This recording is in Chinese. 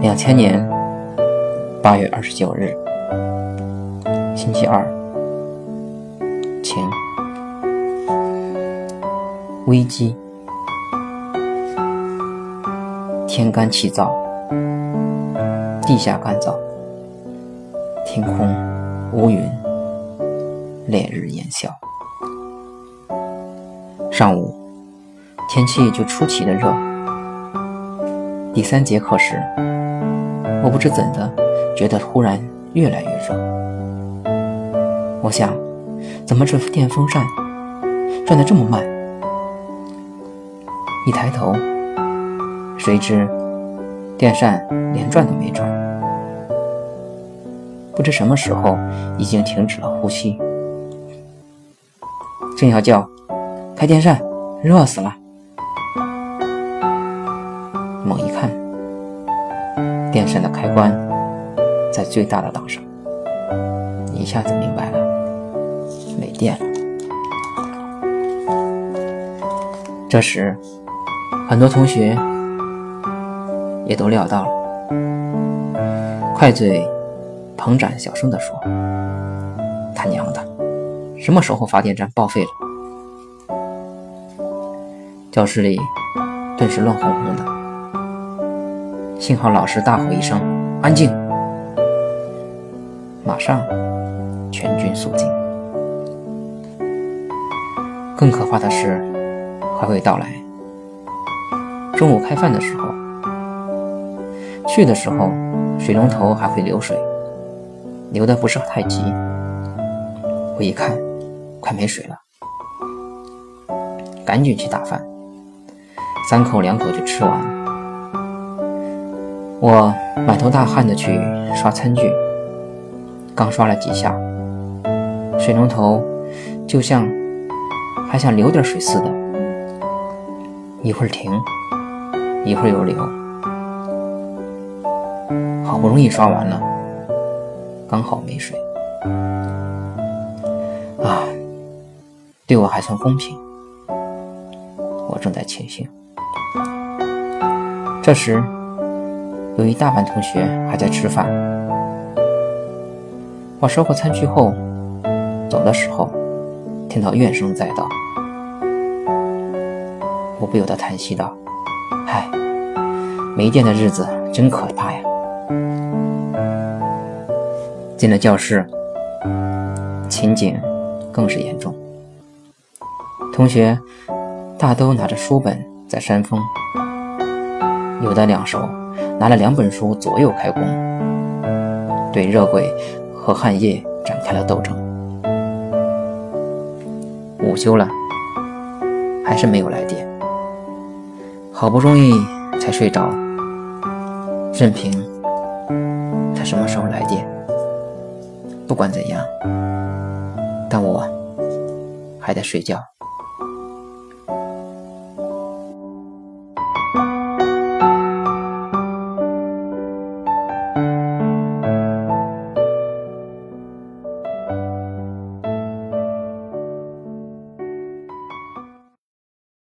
两千年八月二十九日，星期二，晴。危机，天干气燥，地下干燥，天空乌云，烈日炎啸。上午，天气就出奇的热。第三节课时。我不知怎的，觉得忽然越来越热。我想，怎么这电风扇转得这么慢？一抬头，谁知电扇连转都没转。不知什么时候已经停止了呼吸。正要叫开电扇，热死了。猛一看。电扇的开关在最大的档上，一下子明白了，没电了。这时，很多同学也都料到了，快嘴彭展小声地说：“他娘的，什么时候发电站报废了？”教室里顿时乱哄哄的。幸好老师大吼一声：“安静！”马上全军肃静。更可怕的事还会到来。中午开饭的时候，去的时候水龙头还会流水，流的不是太急。我一看，快没水了，赶紧去打饭，三口两口就吃完。我满头大汗的去刷餐具，刚刷了几下，水龙头就像还想流点水似的，一会儿停，一会儿又流。好不容易刷完了，刚好没水。啊，对我还算公平。我正在庆幸，这时。有一大半同学还在吃饭。我收过餐具后，走的时候，听到怨声载道，我不由得叹息道：“唉，没电的日子真可怕呀！”进了教室，情景更是严重。同学大都拿着书本在扇风，有的两手。拿了两本书左右开弓，对热鬼和汗液展开了斗争。午休了，还是没有来电。好不容易才睡着，任凭他什么时候来电。不管怎样，但我还在睡觉。